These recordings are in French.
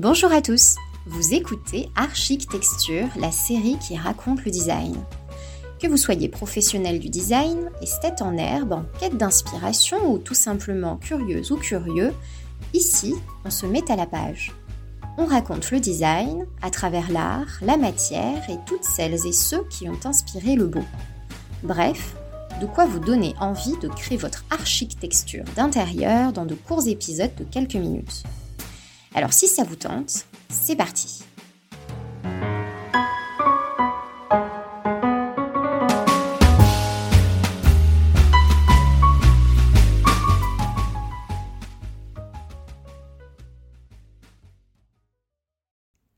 Bonjour à tous, vous écoutez Architecture, la série qui raconte le design. Que vous soyez professionnel du design, esthète en herbe, en quête d'inspiration ou tout simplement curieuse ou curieux, ici, on se met à la page. On raconte le design à travers l'art, la matière et toutes celles et ceux qui ont inspiré le beau. Bref, de quoi vous donner envie de créer votre architecture d'intérieur dans de courts épisodes de quelques minutes. Alors si ça vous tente, c'est parti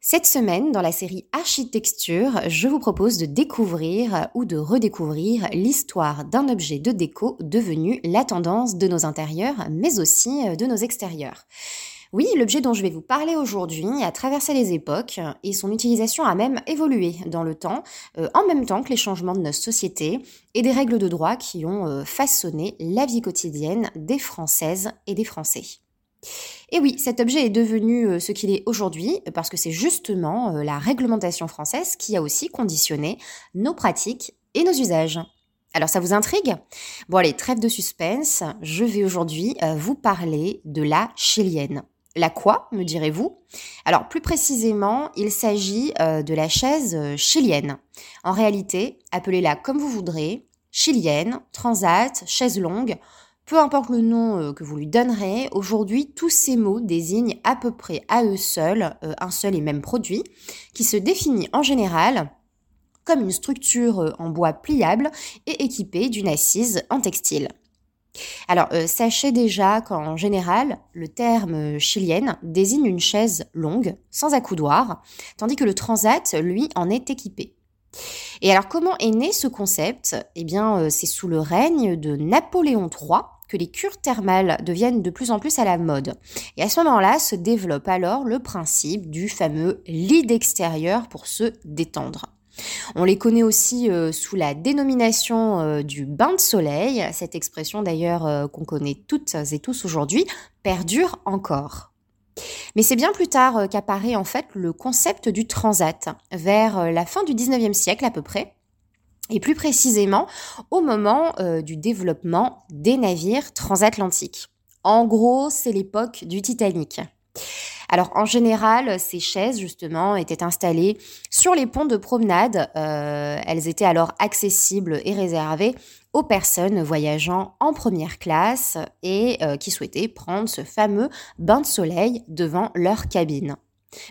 Cette semaine, dans la série Architecture, je vous propose de découvrir ou de redécouvrir l'histoire d'un objet de déco devenu la tendance de nos intérieurs, mais aussi de nos extérieurs. Oui, l'objet dont je vais vous parler aujourd'hui a traversé les époques et son utilisation a même évolué dans le temps, euh, en même temps que les changements de notre société et des règles de droit qui ont euh, façonné la vie quotidienne des Françaises et des Français. Et oui, cet objet est devenu euh, ce qu'il est aujourd'hui parce que c'est justement la réglementation française qui a aussi conditionné nos pratiques et nos usages. Alors ça vous intrigue? Bon allez, trêve de suspense, je vais aujourd'hui vous parler de la chilienne. La quoi, me direz-vous Alors plus précisément, il s'agit euh, de la chaise euh, chilienne. En réalité, appelez-la comme vous voudrez, chilienne, transat, chaise longue, peu importe le nom euh, que vous lui donnerez, aujourd'hui tous ces mots désignent à peu près à eux seuls un seul et même produit, qui se définit en général comme une structure en bois pliable et équipée d'une assise en textile. Alors, euh, sachez déjà qu'en général, le terme chilienne désigne une chaise longue, sans accoudoir, tandis que le transat, lui, en est équipé. Et alors, comment est né ce concept? Eh bien, euh, c'est sous le règne de Napoléon III que les cures thermales deviennent de plus en plus à la mode. Et à ce moment-là se développe alors le principe du fameux lit extérieur pour se détendre. On les connaît aussi euh, sous la dénomination euh, du bain de soleil. Cette expression d'ailleurs euh, qu'on connaît toutes et tous aujourd'hui perdure encore. Mais c'est bien plus tard qu'apparaît en fait le concept du transat, vers la fin du 19e siècle à peu près, et plus précisément au moment du développement des navires transatlantiques. En gros, c'est l'époque du Titanic. Alors en général, ces chaises justement étaient installées sur les ponts de promenade. Euh, elles étaient alors accessibles et réservées aux personnes voyageant en première classe et euh, qui souhaitaient prendre ce fameux bain de soleil devant leur cabine.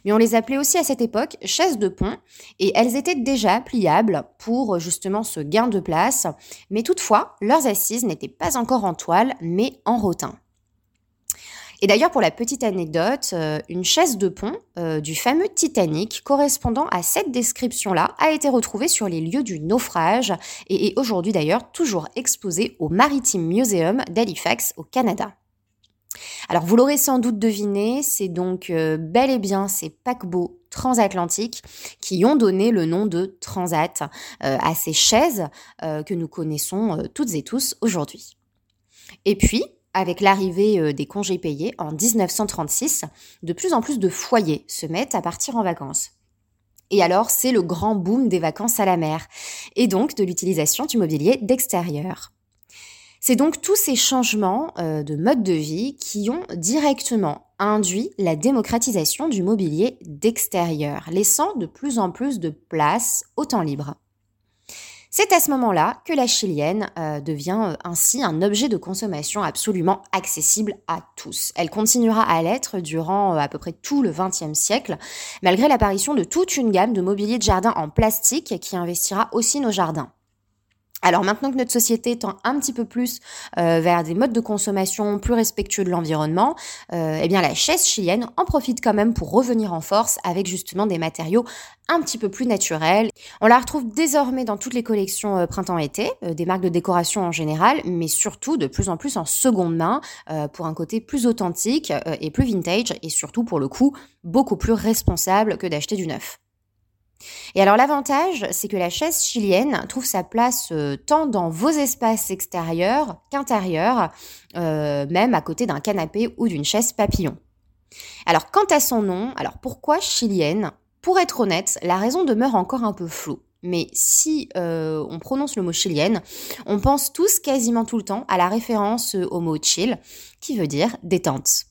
Mais on les appelait aussi à cette époque chaises de pont et elles étaient déjà pliables pour justement ce gain de place. Mais toutefois, leurs assises n'étaient pas encore en toile mais en rotin. Et d'ailleurs, pour la petite anecdote, euh, une chaise de pont euh, du fameux Titanic correspondant à cette description-là a été retrouvée sur les lieux du naufrage et est aujourd'hui d'ailleurs toujours exposée au Maritime Museum d'Halifax au Canada. Alors vous l'aurez sans doute deviné, c'est donc euh, bel et bien ces paquebots transatlantiques qui ont donné le nom de transat à ces chaises que nous connaissons toutes et tous aujourd'hui. Et puis, avec l'arrivée euh, des congés payés en 1936, de plus en plus de foyers se mettent à partir en vacances. Et alors, c'est le grand boom des vacances à la mer, et donc de l'utilisation du mobilier d'extérieur. C'est donc tous ces changements euh, de mode de vie qui ont directement induit la démocratisation du mobilier d'extérieur, laissant de plus en plus de place au temps libre. C'est à ce moment-là que la chilienne euh, devient euh, ainsi un objet de consommation absolument accessible à tous. Elle continuera à l'être durant euh, à peu près tout le XXe siècle, malgré l'apparition de toute une gamme de mobilier de jardin en plastique qui investira aussi nos jardins. Alors maintenant que notre société tend un petit peu plus euh, vers des modes de consommation plus respectueux de l'environnement, euh, eh bien la chaise chilienne en profite quand même pour revenir en force avec justement des matériaux un petit peu plus naturels. On la retrouve désormais dans toutes les collections euh, printemps-été, des marques de décoration en général, mais surtout de plus en plus en seconde main pour un côté plus authentique et plus vintage et surtout pour le coup beaucoup plus responsable que d'acheter du neuf. Et alors l'avantage, c'est que la chaise chilienne trouve sa place euh, tant dans vos espaces extérieurs qu'intérieurs, euh, même à côté d'un canapé ou d'une chaise papillon. Alors quant à son nom, alors pourquoi chilienne? Pour être honnête, la raison demeure encore un peu floue. Mais si euh, on prononce le mot chilienne, on pense tous quasiment tout le temps à la référence au mot chill, qui veut dire détente.